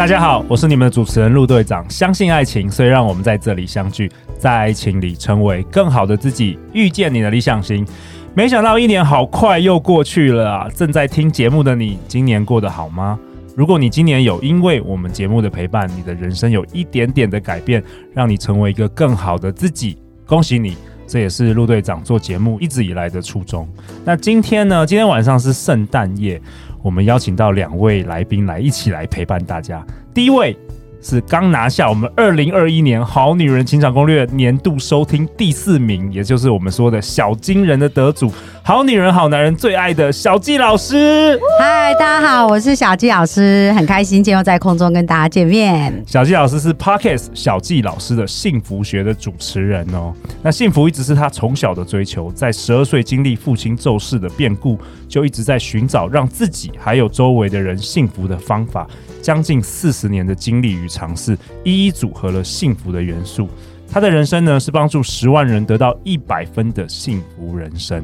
大家好，我是你们的主持人陆队长。相信爱情，所以让我们在这里相聚，在爱情里成为更好的自己，遇见你的理想型。没想到一年好快又过去了啊！正在听节目的你，今年过得好吗？如果你今年有因为我们节目的陪伴，你的人生有一点点的改变，让你成为一个更好的自己，恭喜你！这也是陆队长做节目一直以来的初衷。那今天呢？今天晚上是圣诞夜。我们邀请到两位来宾来一起来陪伴大家。第一位是刚拿下我们二零二一年《好女人情场攻略》年度收听第四名，也就是我们说的小金人的得主，好女人好男人最爱的小纪老师。嗨，大家好，我是小纪老师，很开心今天又在空中跟大家见面。小纪老师是 Podcast 小纪老师的幸福学的主持人哦。那幸福一直是他从小的追求，在十二岁经历父亲骤逝的变故，就一直在寻找让自己还有周围的人幸福的方法。将近四十年的经历与尝试，一一组合了幸福的元素。他的人生呢，是帮助十万人得到一百分的幸福人生。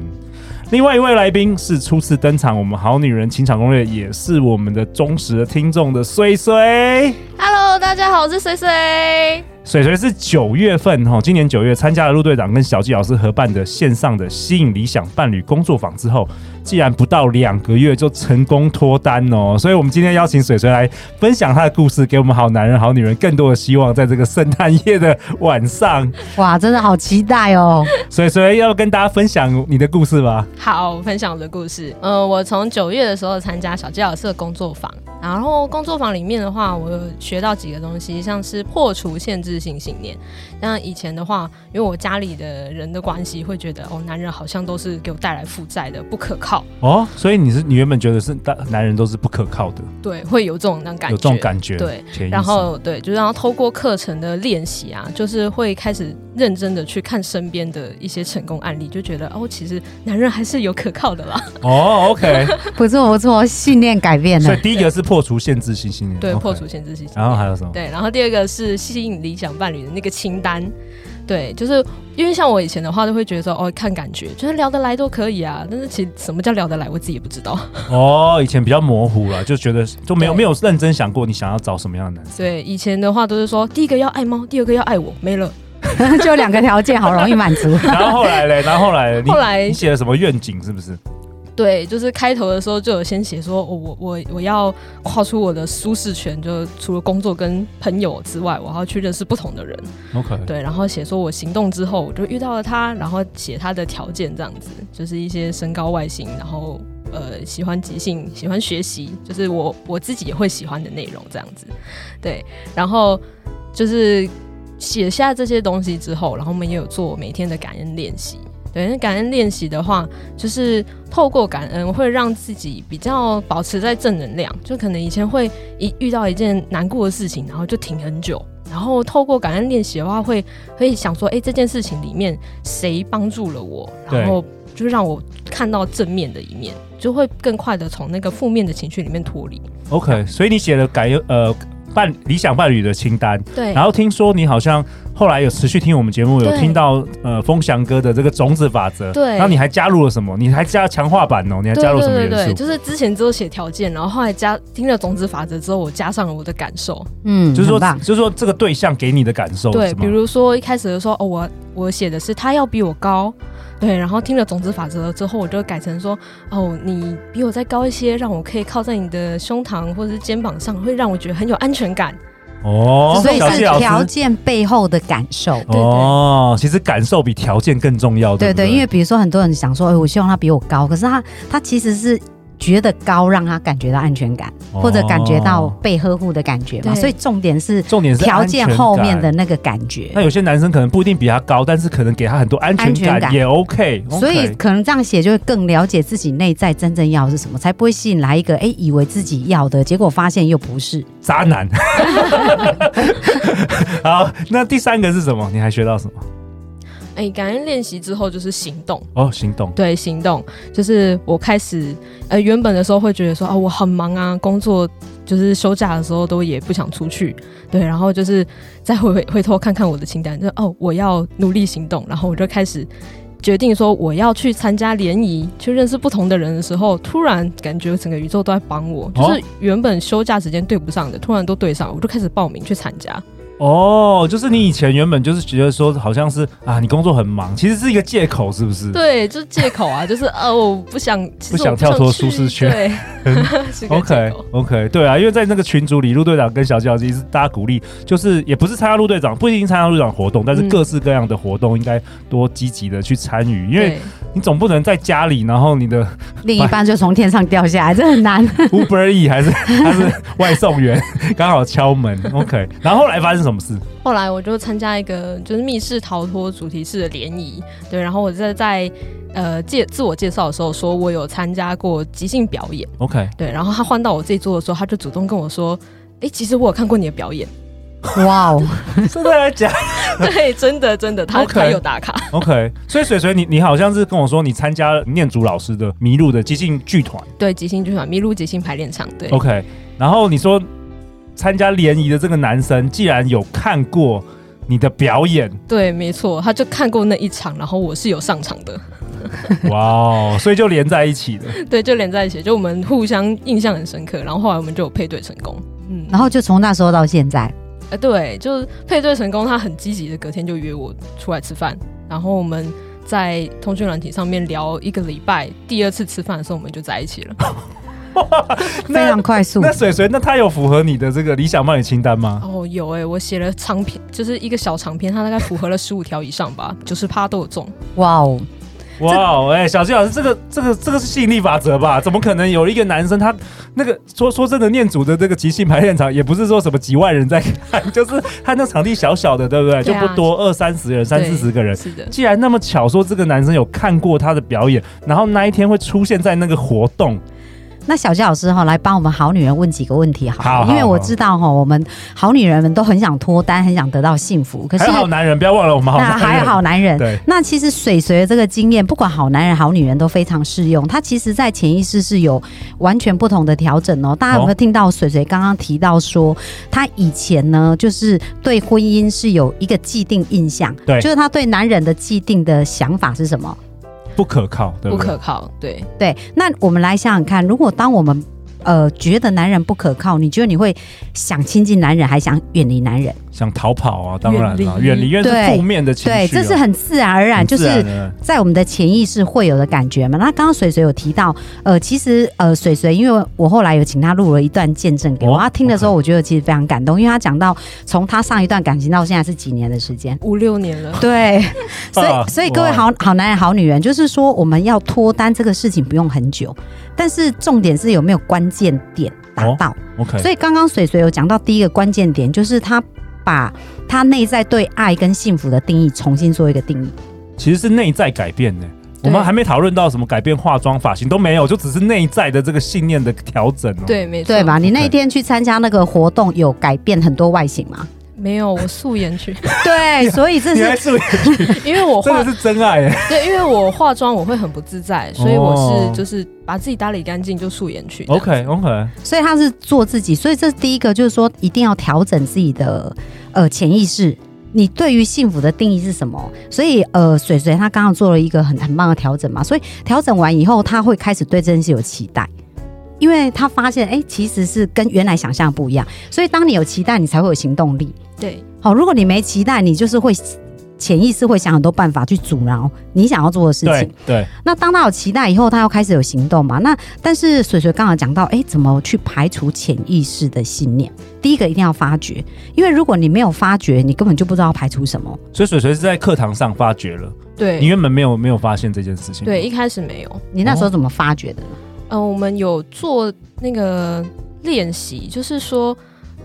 另外一位来宾是初次登场，我们好女人情场攻略，也是我们的忠实的听众的水水。Hello，大家好，我是水水。水水是九月份哈，今年九月参加了陆队长跟小纪老师合办的线上的吸引理想伴侣工作坊之后，竟然不到两个月就成功脱单哦，所以我们今天邀请水水来分享她的故事，给我们好男人好女人更多的希望，在这个圣诞夜的晚上。哇，真的好期待哦！水水要跟大家分享你的故事吧。好，分享我的故事。嗯、呃，我从九月的时候参加小纪老师的工作坊。然后工作坊里面的话，我有学到几个东西，像是破除限制性信念。像以前的话，因为我家里的人的关系，会觉得哦，男人好像都是给我带来负债的，不可靠。哦，所以你是你原本觉得是大男人都是不可靠的？对，会有这种那感觉，有这种感觉。对，然后对，就是然后透过课程的练习啊，就是会开始认真的去看身边的一些成功案例，就觉得哦，其实男人还是有可靠的啦。哦，OK，不错不错，信念改变了。所以第一个是破除限制性信念，对，Okay 破除限制性信念。然后还有什么？对，然后第二个是吸引理想伴侣的那个清单。对，就是因为像我以前的话，都会觉得说哦，看感觉，就是聊得来都可以啊。但是其实什么叫聊得来，我自己也不知道。哦，以前比较模糊了，就觉得就没有对没有认真想过你想要找什么样的男生。对，以前的话都是说，第一个要爱猫，第二个要爱我，没了，就两个条件，好容易满足。然后后来嘞，然后后来，后来你写了什么愿景？是不是？对，就是开头的时候就有先写说，我我我我要跨出我的舒适圈，就除了工作跟朋友之外，我还要去认识不同的人。OK，对，然后写说我行动之后，我就遇到了他，然后写他的条件这样子，就是一些身高、外形，然后呃喜欢即兴、喜欢学习，就是我我自己也会喜欢的内容这样子。对，然后就是写下这些东西之后，然后我们也有做每天的感恩练习。对，感恩练习的话，就是透过感恩会让自己比较保持在正能量。就可能以前会一遇到一件难过的事情，然后就停很久。然后透过感恩练习的话，会会想说，哎，这件事情里面谁帮助了我？然后就让我看到正面的一面，就会更快的从那个负面的情绪里面脱离。OK，所以你写了感恩呃。伴理想伴侣的清单，对。然后听说你好像后来有持续听我们节目，有听到呃风翔哥的这个种子法则，对。然后你还加入了什么？你还加强化版哦？你还加入什么元素？对对对，就是之前只有写条件，然后后来加听了种子法则之后，我加上了我的感受，嗯，就是说，就是说这个对象给你的感受，对。比如说一开始的时候，哦，我我写的是他要比我高。对，然后听了种子法则之后，我就改成说：“哦，你比我再高一些，让我可以靠在你的胸膛或者是肩膀上，会让我觉得很有安全感。”哦，所以是条件背后的感受。哦，其实感受比条件更重要。对，对对，因为比如说很多人想说：“哎，我希望他比我高。”可是他他其实是。觉得高让他感觉到安全感，哦、或者感觉到被呵护的感觉嘛，所以重点是重点是条件后面的那个感觉。那有些男生可能不一定比他高，但是可能给他很多安全感，也 OK, OK。所以可能这样写就会更了解自己内在真正要的是什么，才不会吸引来一个哎、欸、以为自己要的，结果发现又不是渣男。好，那第三个是什么？你还学到什么？哎、欸，感恩练习之后就是行动。哦，行动。对，行动就是我开始呃，原本的时候会觉得说啊，我很忙啊，工作就是休假的时候都也不想出去，对，然后就是再回回回头看看我的清单，就哦，我要努力行动，然后我就开始决定说我要去参加联谊，去认识不同的人的时候，突然感觉整个宇宙都在帮我，就是原本休假时间对不上的，突然都对上，我就开始报名去参加。哦，就是你以前原本就是觉得说好像是啊，你工作很忙，其实是一个借口，是不是？对，就是借口啊，就是呃、啊，我不想，不想跳脱舒适圈。对，OK OK，对啊，因为在那个群组里，陆队长跟小教其实大家鼓励，就是也不是参加陆队长，不一定参加陆队长活动，但是各式各样的活动应该多积极的去参与，因为你总不能在家里，然后你的另一半就从天上掉下来，这很难。Uber E 还是他是外送员 刚好敲门，OK，然后后来发生什么事？后来我就参加一个就是密室逃脱主题式的联谊，对，然后我在在呃介自我介绍的时候说我有参加过即兴表演，OK，对，然后他换到我这一桌的时候，他就主动跟我说，哎，其实我有看过你的表演，哇哦，真的来讲，对，真的真的，他 okay, 他有打卡，OK，所以水水你你好像是跟我说你参加了念祖老师的迷路的即兴剧团，对，即兴剧团迷路即兴排练场，对，OK，然后你说。参加联谊的这个男生，既然有看过你的表演，对，没错，他就看过那一场，然后我是有上场的，哇哦，所以就连在一起了，对，就连在一起，就我们互相印象很深刻，然后后来我们就有配对成功，嗯，然后就从那时候到现在，呃，对，就是配对成功，他很积极的，隔天就约我出来吃饭，然后我们在通讯软体上面聊一个礼拜，第二次吃饭的时候我们就在一起了。非常快速。那水水，那他有符合你的这个理想伴侣清单吗？哦，有哎、欸，我写了长篇，就是一个小长篇，他大概符合了十五条以上吧，九十趴都有中。哇哦，哇哦，哎，小纪老师，这个这个这个是吸引力法则吧？怎么可能有一个男生他那个说说真的，念祖的这个即兴排练场也不是说什么几万人在看，就是他那场地小小的，对不对？对啊、就不多，二三十人，三四十个人。是的。既然那么巧，说这个男生有看过他的表演，然后那一天会出现在那个活动。那小鸡老师哈，来帮我们好女人问几个问题好，好，因为我知道哈，我们好女人们都很想脱单，很想得到幸福。可是好男人，不要忘了我们好男人。那还有好男人，对。那其实水水的这个经验，不管好男人、好女人都非常适用。他其实在潜意识是有完全不同的调整哦。大家有没有听到水水刚刚提到说，他以前呢，就是对婚姻是有一个既定印象，对，就是他对男人的既定的想法是什么？不可靠，对不对？不可靠，对对。那我们来想想看，如果当我们呃，觉得男人不可靠，你觉得你会想亲近男人，还想远离男人？想逃跑啊，当然了，远离，因为是负面的情绪、啊。对，这是很自然而然，然就是在我们的潜意识会有的感觉嘛。那刚刚水水有提到，呃，其实呃，水水，因为我后来有请他录了一段见证给我，他、哦、听的时候，我觉得其实非常感动，因为他讲到从他上一段感情到现在是几年的时间，五六年了。对，所以 所以各位好好男人好女人，就是说我们要脱单这个事情不用很久，但是重点是有没有关键点达到。哦、OK，所以刚刚水水有讲到第一个关键点，就是他。把他内在对爱跟幸福的定义重新做一个定义，其实是内在改变呢。我们还没讨论到什么改变化妆发型都没有，就只是内在的这个信念的调整哦。对，没错，对吧？你那一天去参加那个活动，有改变很多外形吗？没有，我素颜去。对，所以这是素颜去，因为我化的是真爱。对，因为我化妆我会很不自在，所以我是就是把自己打理干净就素颜去。OK OK，所以他是做自己，所以这是第一个，就是说一定要调整自己的呃潜意识。你对于幸福的定义是什么？所以呃，水水他刚刚做了一个很很棒的调整嘛，所以调整完以后，他会开始对这件事有期待。因为他发现，哎、欸，其实是跟原来想象不一样，所以当你有期待，你才会有行动力。对，好，如果你没期待，你就是会潜意识会想很多办法去阻挠你想要做的事情。对，对。那当他有期待以后，他要开始有行动嘛？那但是水水刚刚讲到，哎、欸，怎么去排除潜意识的信念？第一个一定要发掘，因为如果你没有发觉，你根本就不知道要排除什么。所以水水是在课堂上发觉了，对，你原本没有没有发现这件事情。对，一开始没有。你那时候怎么发觉的呢？呃，我们有做那个练习，就是说，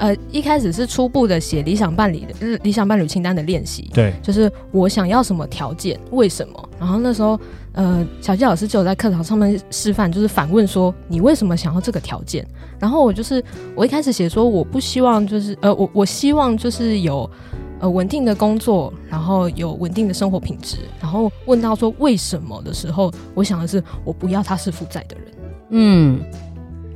呃，一开始是初步的写理想伴侣的理想伴侣清单的练习，对，就是我想要什么条件，为什么？然后那时候，呃，小季老师就有在课堂上面示范，就是反问说，你为什么想要这个条件？然后我就是我一开始写说，我不希望就是，呃，我我希望就是有。呃稳定的工作，然后有稳定的生活品质，然后问到说为什么的时候，我想的是我不要他是负债的人，嗯，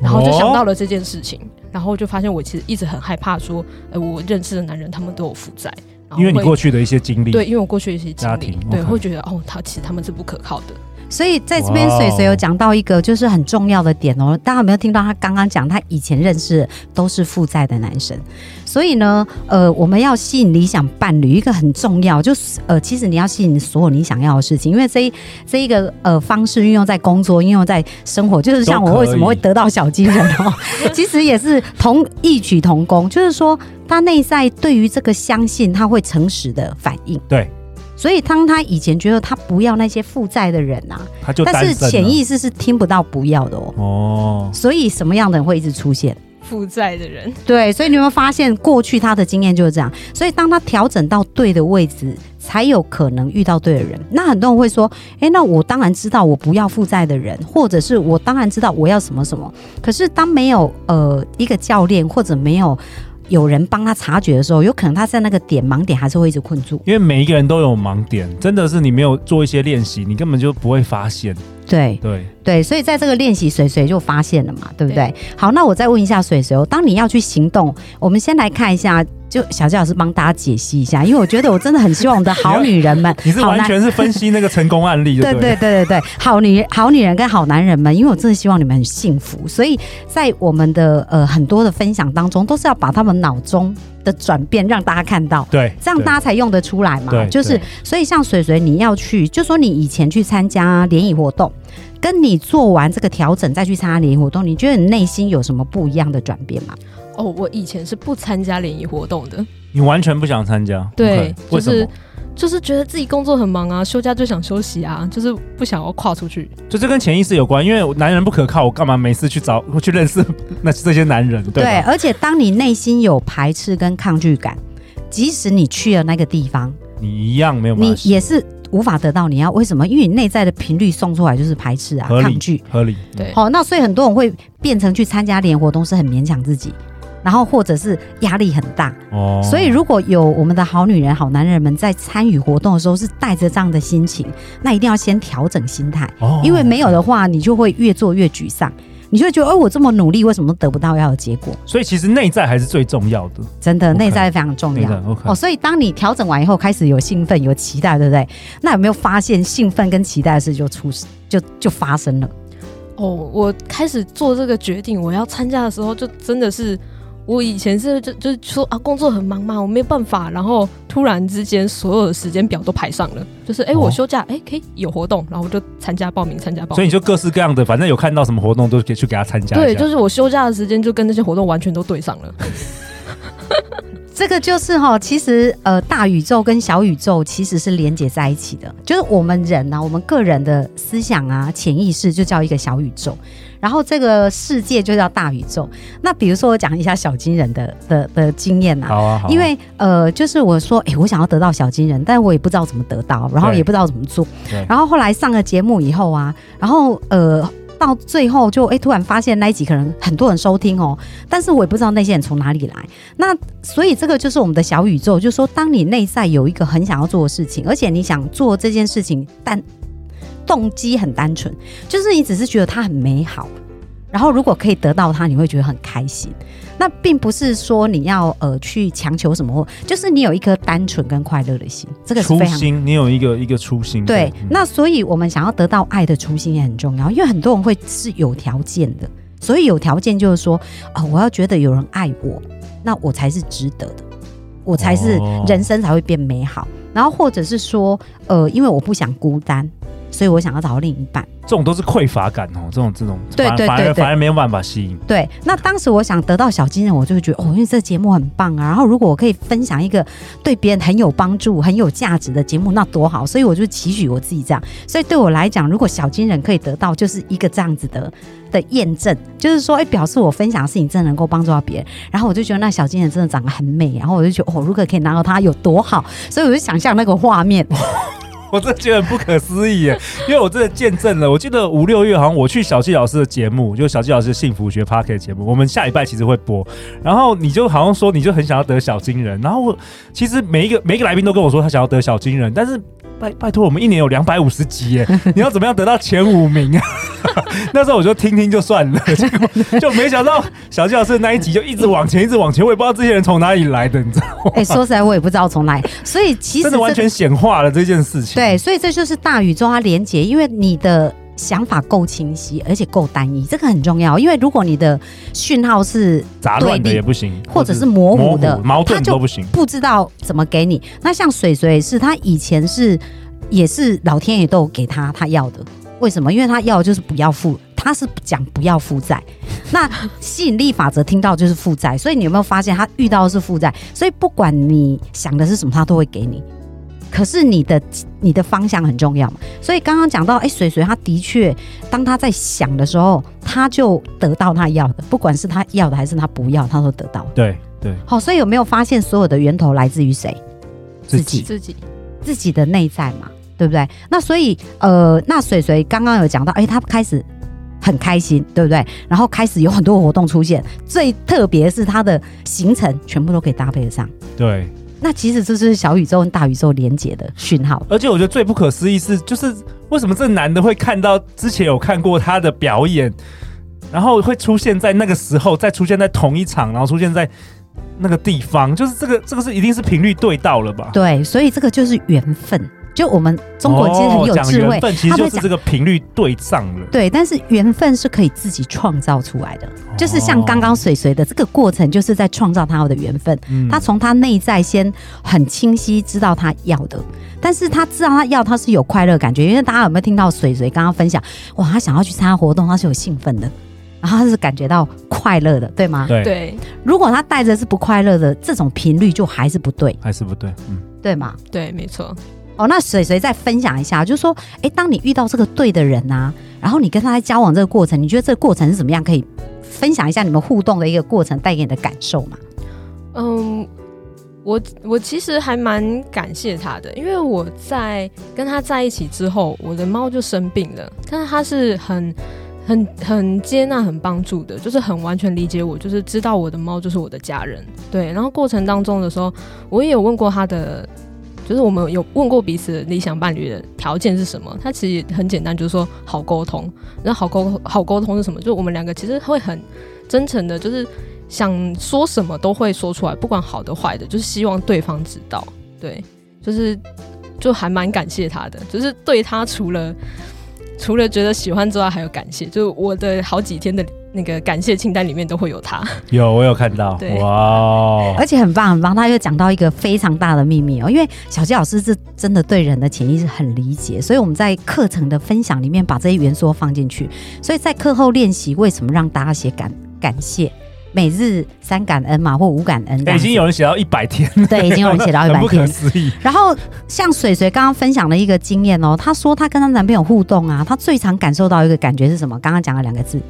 然后就想到了这件事情，然后就发现我其实一直很害怕说，呃，我认识的男人他们都有负债，因为你过去的一些经历，对，因为我过去的一些经历，对会觉得哦，他其实他们是不可靠的。所以在这边，水水有讲到一个就是很重要的点哦。大家有没有听到他刚刚讲，他以前认识都是负债的男生。所以呢，呃，我们要吸引理想伴侣，一个很重要就是呃，其实你要吸引所有你想要的事情，因为这一这一个呃方式运用在工作，运用在生活，就是像我为什么会得到小金人哦，其实也是同异曲同工，就是说他内在对于这个相信，他会诚实的反应。对。所以，当他以前觉得他不要那些负债的人啊，他就但是潜意识是听不到不要的哦。哦，所以什么样的人会一直出现负债的人？对，所以你有没有发现过去他的经验就是这样？所以当他调整到对的位置，才有可能遇到对的人。那很多人会说：“哎，那我当然知道我不要负债的人，或者是我当然知道我要什么什么。可是当没有呃一个教练或者没有。”有人帮他察觉的时候，有可能他在那个点盲点还是会一直困住。因为每一个人都有盲点，真的是你没有做一些练习，你根本就不会发现。对对对，所以在这个练习，水水就发现了嘛，对不对？对。好，那我再问一下水水，当你要去行动，我们先来看一下。就小纪老师帮大家解析一下，因为我觉得我真的很希望我们的好女人们，你是完全是分析那个成功案例，对对对对对，好女好女人跟好男人们，因为我真的希望你们很幸福，所以在我们的呃很多的分享当中，都是要把他们脑中的转变让大家看到，对，这样大家才用得出来嘛。就是所以像水水，你要去，就说你以前去参加联谊活动，跟你做完这个调整再去参加联谊活动，你觉得你内心有什么不一样的转变吗？哦，我以前是不参加联谊活动的。你完全不想参加？对，okay, 就是就是觉得自己工作很忙啊，休假就想休息啊，就是不想要跨出去。就这跟潜意识有关，因为男人不可靠，我干嘛每次去找我去认识 那这些男人？对，对，而且当你内心有排斥跟抗拒感，即使你去了那个地方，你一样没有办法，你也是无法得到你要。为什么？因为你内在的频率送出来就是排斥啊，抗拒，合理。对，好，那所以很多人会变成去参加联谊活动是很勉强自己。然后或者是压力很大哦，所以如果有我们的好女人、好男人们在参与活动的时候是带着这样的心情，那一定要先调整心态哦，因为没有的话，你就会越做越沮丧，你就会觉得，哎，我这么努力，为什么都得不到要的结果？所以其实内在还是最重要的，真的，内在非常重要哦。所以当你调整完以后，开始有兴奋、有期待，对不对？那有没有发现兴奋跟期待的事就出就就发生了？哦，我开始做这个决定，我要参加的时候，就真的是。我以前是就就是说啊，工作很忙嘛，我没有办法。然后突然之间，所有的时间表都排上了，就是哎、欸，我休假，哎、欸，可以有活动，然后我就参加报名，参加报名。所以你就各式各样的，反正有看到什么活动都可以去给他参加。对，就是我休假的时间就跟那些活动完全都对上了。这个就是哈，其实呃，大宇宙跟小宇宙其实是连接在一起的。就是我们人呢、啊，我们个人的思想啊，潜意识就叫一个小宇宙。然后这个世界就叫大宇宙。那比如说我讲一下小金人的的的经验呐，好啊，好啊，因为呃，就是我说，哎，我想要得到小金人，但是我也不知道怎么得到，然后也不知道怎么做。然后后来上了节目以后啊，然后呃，到最后就哎，突然发现那一集可能很多人收听哦，但是我也不知道那些人从哪里来。那所以这个就是我们的小宇宙，就是说当你内在有一个很想要做的事情，而且你想做这件事情，但动机很单纯，就是你只是觉得它很美好，然后如果可以得到它，你会觉得很开心。那并不是说你要呃去强求什么，就是你有一颗单纯跟快乐的心，这个是非常初心。你有一个一个初心。对，嗯、那所以我们想要得到爱的初心也很重要，因为很多人会是有条件的，所以有条件就是说啊、呃，我要觉得有人爱我，那我才是值得的，我才是人生才会变美好。哦、然后或者是说呃，因为我不想孤单。所以我想要找到另一半，这种都是匮乏感哦，这种这种，对对对，反而反而没有办法吸引。对，那当时我想得到小金人，我就会觉得哦，因为这个节目很棒啊。然后如果我可以分享一个对别人很有帮助、很有价值的节目，那多好。所以我就期许我自己这样。所以对我来讲，如果小金人可以得到就是一个这样子的的验证，就是说，哎，表示我分享的事情真的能够帮助到别人。然后我就觉得那小金人真的长得很美，然后我就觉得哦，如果可以拿到它有多好。所以我就想象那个画面。我真的觉得很不可思议耶，因为我真的见证了。我记得五六月好像我去小纪老师的节目，就小纪老师幸福学 parker 节目，我们下礼拜其实会播。然后你就好像说，你就很想要得小金人。然后我其实每一个每一个来宾都跟我说，他想要得小金人，但是。拜拜托，我们一年有两百五十集耶，你要怎么样得到前五名啊？那时候我就听听就算了，结果就没想到小纪老师那一集就一直往前，一直往前，我也不知道这些人从哪里来的，你知道吗？哎、欸，说实在，我也不知道从哪里，所以其实、这个、真的完全显化了这件事情。对，所以这就是大宇宙它连接，因为你的。想法够清晰，而且够单一，这个很重要。因为如果你的讯号是杂乱的也不行，或者是模糊的、糊矛盾都不行，不知道怎么给你。那像水水是他以前是也是老天爷都有给他他要的，为什么？因为他要的就是不要负，他是讲不要负债。那吸引力法则听到就是负债，所以你有没有发现他遇到的是负债？所以不管你想的是什么，他都会给你。可是你的你的方向很重要嘛，所以刚刚讲到，哎、欸，水水他的确，当他在想的时候，他就得到他要的，不管是他要的还是他不要，他都得到。对对，好，所以有没有发现所有的源头来自于谁？自己自己自己的内在嘛，对不对？那所以呃，那水水刚刚有讲到，哎、欸，他开始很开心，对不对？然后开始有很多活动出现，最特别是他的行程全部都可以搭配得上。对。那其实这是小宇宙跟大宇宙连接的讯号，而且我觉得最不可思议是，就是为什么这男的会看到之前有看过他的表演，然后会出现在那个时候，再出现在同一场，然后出现在那个地方，就是这个这个是一定是频率对到了吧？对，所以这个就是缘分。就我们中国其实很有智慧，他就讲这个频率对上了。对，但是缘分是可以自己创造出来的，就是像刚刚水水的这个过程，就是在创造他的缘分。他从他内在先很清晰知道他要的，但是他知道他要他是有快乐感觉，因为大家有没有听到水水刚刚分享？哇，他想要去参加活动，他是有兴奋的，然后他是感觉到快乐的，对吗？对。如果他带着是不快乐的，这种频率就还是不对，还是不对，嗯，对吗？对，没错。哦，那水水再分享一下，就是说，哎、当你遇到这个对的人啊，然后你跟他在交往这个过程，你觉得这个过程是怎么样？可以分享一下你们互动的一个过程带给你的感受吗？嗯，我我其实还蛮感谢他的，因为我在跟他在一起之后，我的猫就生病了，但是他是很很很接纳、很帮助的，就是很完全理解我，就是知道我的猫就是我的家人。对，然后过程当中的时候，我也有问过他的。就是我们有问过彼此理想伴侣的条件是什么？他其实很简单，就是说好沟通。那好沟好沟通是什么？就我们两个其实会很真诚的，就是想说什么都会说出来，不管好的坏的，就是希望对方知道。对，就是就还蛮感谢他的，就是对他除了除了觉得喜欢之外，还有感谢。就我的好几天的。那个感谢清单里面都会有他，有我有看到，哇，而且很棒很棒，他又讲到一个非常大的秘密哦，因为小鸡老师是真的对人的潜意识很理解，所以我们在课程的分享里面把这些元素放进去，所以在课后练习为什么让大家写感感谢，每日三感恩嘛，或五感恩，已经有人写到一百天，对，已经有人写到一百天，不可思议。然后像水水刚刚分享的一个经验哦，她说她跟她男朋友互动啊，她最常感受到一个感觉是什么？刚刚讲了两个字。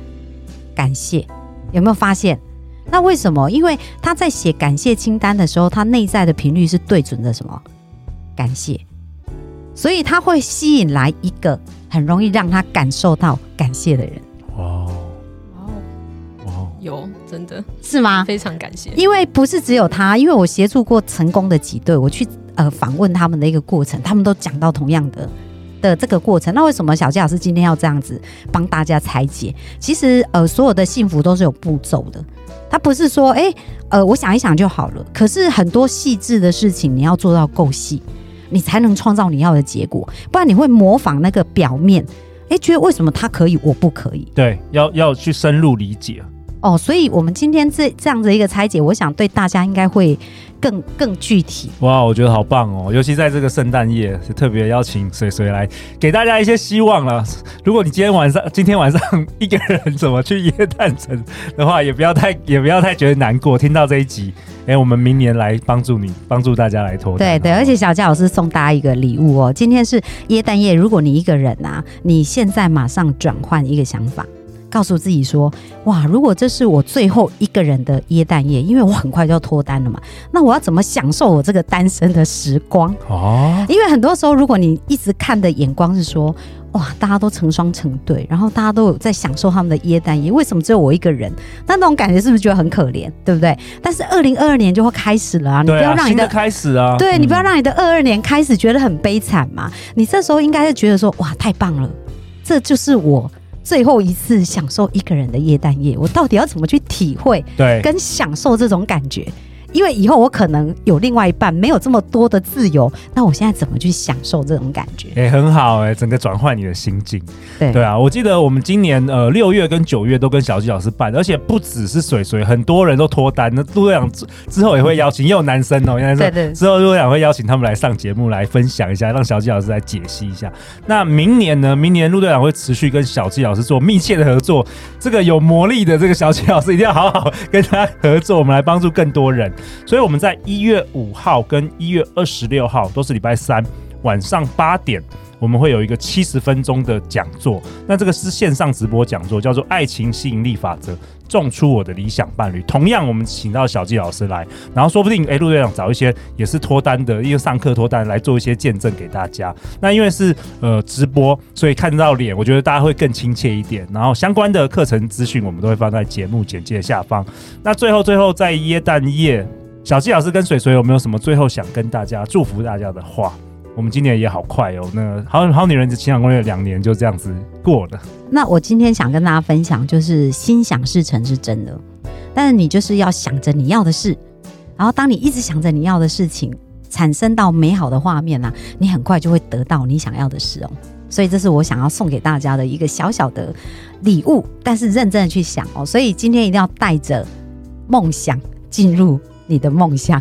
感谢，有没有发现？那为什么？因为他在写感谢清单的时候，他内在的频率是对准的什么？感谢，所以他会吸引来一个很容易让他感受到感谢的人。哇哦，哇哦，有，真的是吗？非常感谢，因为不是只有他，因为我协助过成功的几对，我去呃访问他们的一个过程，他们都讲到同样的。的这个过程，那为什么小纪老师今天要这样子帮大家拆解？其实，呃，所有的幸福都是有步骤的，它不是说，哎，呃，我想一想就好了。可是很多细致的事情，你要做到够细，你才能创造你要的结果。不然你会模仿那个表面，哎，觉得为什么他可以，我不可以？对，要要去深入理解。哦，所以我们今天这这样的一个拆解，我想对大家应该会更更具体。哇，我觉得好棒哦！尤其在这个圣诞夜，是特别邀请水水来给大家一些希望了。如果你今天晚上今天晚上一个人怎么去耶诞城的话，也不要太也不要太觉得难过。听到这一集，哎、欸，我们明年来帮助你，帮助大家来脱单。对对，而且小佳老师送大家一个礼物哦。今天是耶诞夜，如果你一个人啊，你现在马上转换一个想法。告诉自己说：哇，如果这是我最后一个人的耶诞夜，因为我很快就要脱单了嘛，那我要怎么享受我这个单身的时光？哦，因为很多时候，如果你一直看的眼光是说。哇！大家都成双成对，然后大家都有在享受他们的耶诞夜，为什么只有我一个人？那那种感觉是不是觉得很可怜？对不对？但是二零二二年就会开始了啊！你不要让你的，的开始啊！对，你不要让你的二二年开始觉得很悲惨嘛！嗯、你这时候应该是觉得说：哇，太棒了！这就是我最后一次享受一个人的耶诞夜，我到底要怎么去体会？对，跟享受这种感觉。因为以后我可能有另外一半，没有这么多的自由，那我现在怎么去享受这种感觉？哎、欸，很好哎、欸，整个转换你的心境。对对啊，我记得我们今年呃六月跟九月都跟小纪老师办，而且不只是水水，很多人都脱单。那陆队长之之后也会邀请，也有男生哦、喔，因为对对，之后陆队长会邀请他们来上节目来分享一下，让小纪老师来解析一下。那明年呢？明年陆队长会持续跟小纪老师做密切的合作，这个有魔力的这个小纪老师一定要好好跟他合作，我们来帮助更多人。所以我们在一月五号跟一月二十六号都是礼拜三晚上八点，我们会有一个七十分钟的讲座。那这个是线上直播讲座，叫做《爱情吸引力法则》，种出我的理想伴侣。同样，我们请到小纪老师来，然后说不定哎，陆队长找一些也是脱单的，因为上课脱单来做一些见证给大家。那因为是呃直播，所以看到脸，我觉得大家会更亲切一点。然后相关的课程资讯，我们都会放在节目简介下方。那最后，最后在耶诞夜。小纪老师跟水水有没有什么最后想跟大家祝福大家的话？我们今年也好快哦，那好好女人的情场攻略两年就这样子过了。那我今天想跟大家分享，就是心想事成是真的，但是你就是要想着你要的事，然后当你一直想着你要的事情，产生到美好的画面啊，你很快就会得到你想要的事哦。所以这是我想要送给大家的一个小小的礼物，但是认真的去想哦。所以今天一定要带着梦想进入。你的梦乡，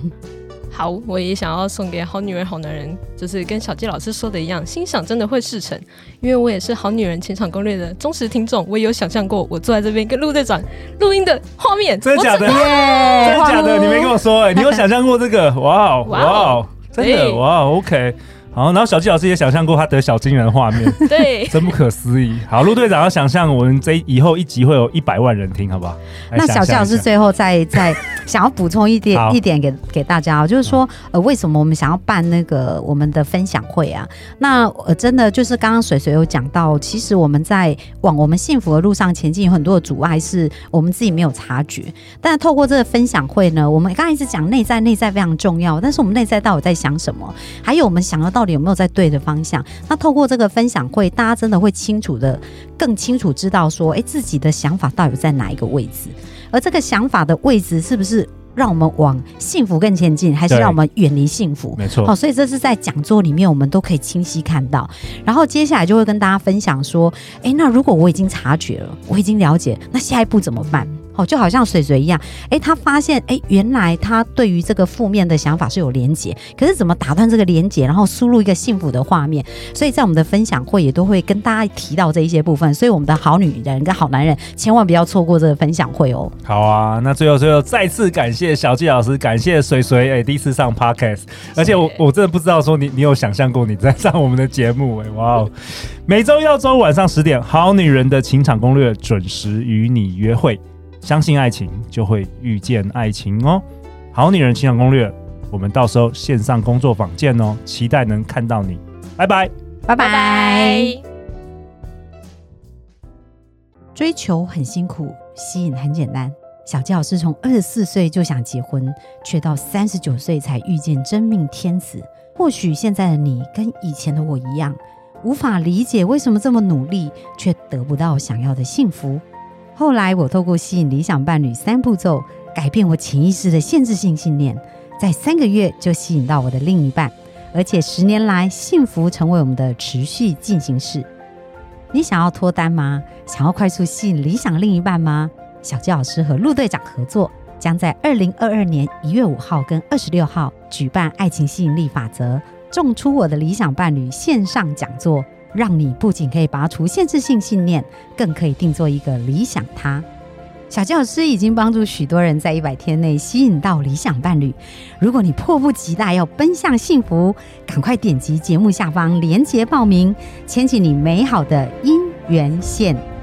好，我也想要送给好女人、好男人，就是跟小纪老师说的一样，心想真的会事成。因为我也是好女人情场攻略的忠实听众，我也有想象过我坐在这边跟陆队长录音的画面，真的假的？真的假的？你没跟我说哎、欸，你有想象过这个？哇哦，哇哦，真的哇，OK。好，然后小纪老师也想象过他得小金人的画面，对，真不可思议。好，陆队长要想象我们这以后一集会有一百万人听，好不好？那小纪老师最后再再想要补充一点一点给给大家，就是说呃，为什么我们想要办那个我们的分享会啊？那呃，真的就是刚刚水水有讲到，其实我们在往我们幸福的路上前进，有很多的阻碍是我们自己没有察觉。但是透过这个分享会呢，我们刚才一直讲内在，内在非常重要。但是我们内在到底在想什么？还有我们想要到。到底有没有在对的方向？那透过这个分享会，大家真的会清楚的、更清楚知道说，哎，自己的想法到底在哪一个位置？而这个想法的位置，是不是让我们往幸福更前进，还是让我们远离幸福？没错。好，所以这是在讲座里面，我们都可以清晰看到。然后接下来就会跟大家分享说，哎，那如果我已经察觉了，我已经了解，那下一步怎么办？哦，就好像水水一样，哎，他发现，哎，原来他对于这个负面的想法是有连结，可是怎么打断这个连结，然后输入一个幸福的画面？所以在我们的分享会也都会跟大家提到这一些部分，所以我们的好女人跟好男人千万不要错过这个分享会哦。好啊，那最后最后再次感谢小纪老师，感谢水水，哎，第一次上 Podcast，而且我我真的不知道说你你有想象过你在 上我们的节目，哎，哇哦，每周一到周五晚上十点，好女人的情场攻略准时与你约会。相信爱情，就会遇见爱情哦！好女人情场攻略，我们到时候线上工作坊见哦，期待能看到你，拜拜，拜拜。追求很辛苦，吸引很简单。小纪老师从二十四岁就想结婚，却到三十九岁才遇见真命天子。或许现在的你跟以前的我一样，无法理解为什么这么努力，却得不到想要的幸福。后来，我透过吸引理想伴侣三步骤，改变我潜意识的限制性信念，在三个月就吸引到我的另一半，而且十年来，幸福成为我们的持续进行式。你想要脱单吗？想要快速吸引理想另一半吗？小纪老师和陆队长合作，将在二零二二年一月五号跟二十六号举办《爱情吸引力法则：种出我的理想伴侣》线上讲座。让你不仅可以拔除限制性信念，更可以定做一个理想他。小教师已经帮助许多人在一百天内吸引到理想伴侣。如果你迫不及待要奔向幸福，赶快点击节目下方链接报名，牵起你美好的姻缘线。